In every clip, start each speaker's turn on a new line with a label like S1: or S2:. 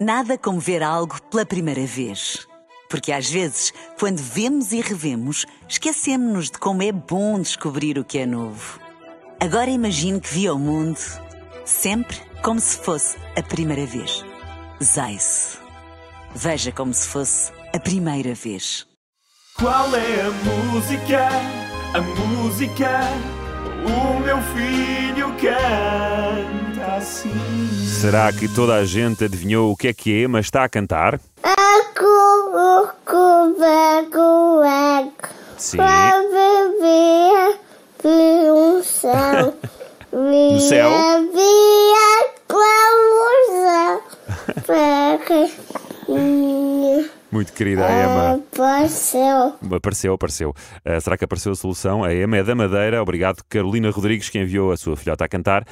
S1: Nada como ver algo pela primeira vez. Porque às vezes, quando vemos e revemos, esquecemos-nos de como é bom descobrir o que é novo. Agora imagine que viu o mundo sempre como se fosse a primeira vez. Zais. Veja como se fosse a primeira vez.
S2: Qual é a música? A música? O meu filho assim.
S3: Será que toda a gente adivinhou o que é que é, mas está a cantar? Sim.
S4: Para beber de um céu.
S3: No céu? Muito querida, a Emma.
S4: apareceu.
S3: Apareceu, apareceu. Ah, será que apareceu a solução? A Emma é da Madeira. Obrigado, Carolina Rodrigues, que enviou a sua filhota a cantar.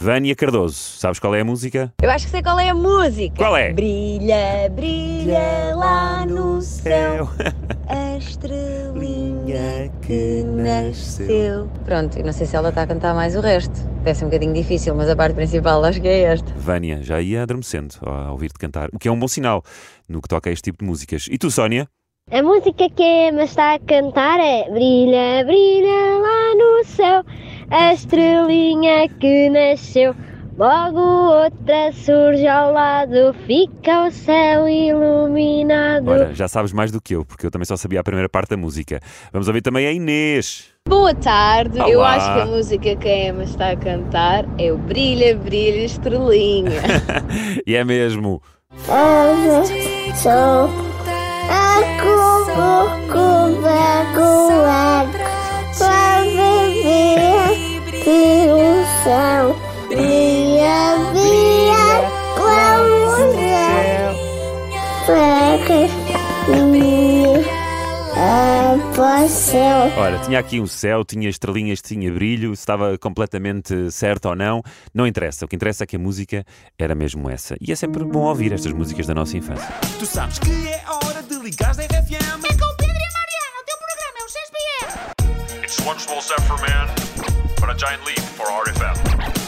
S3: Vânia Cardoso, sabes qual é a música?
S5: Eu acho que sei qual é a música.
S3: Qual é?
S5: Brilha, brilha lá no céu a estrelinha que nasceu. Pronto, eu não sei se ela está a cantar mais o resto. Deve ser um bocadinho difícil, mas a parte principal acho que é esta.
S3: Vânia, já ia adormecendo a ouvir-te cantar, o que é um bom sinal no que toca a este tipo de músicas. E tu, Sónia?
S4: A música que a Emma está a cantar é Brilha, brilha lá no céu a estrelinha que nasceu. Logo outra surge ao lado, fica o céu iluminado.
S3: Ora, já sabes mais do que eu, porque eu também só sabia a primeira parte da música. Vamos ouvir também a Inês.
S6: Boa tarde, eu
S3: Olá.
S6: acho que a música que a Emma está a cantar é o Brilha, Brilha, Estrelinha.
S3: e é mesmo.
S4: Sou a cubo, cubo, eco. Brilha, brilha, como.
S3: Ora, tinha aqui um céu, tinha estrelinhas, tinha brilho, se estava completamente certo ou não, não interessa. O que interessa é que a música era mesmo essa. E é sempre bom ouvir estas músicas da nossa infância.
S2: Tu sabes que é hora de ligar da RFM.
S7: É com o Pedro e a Mariana, o teu programa é o 6PM.
S8: It's one small step for man, but a giant leap for RFM.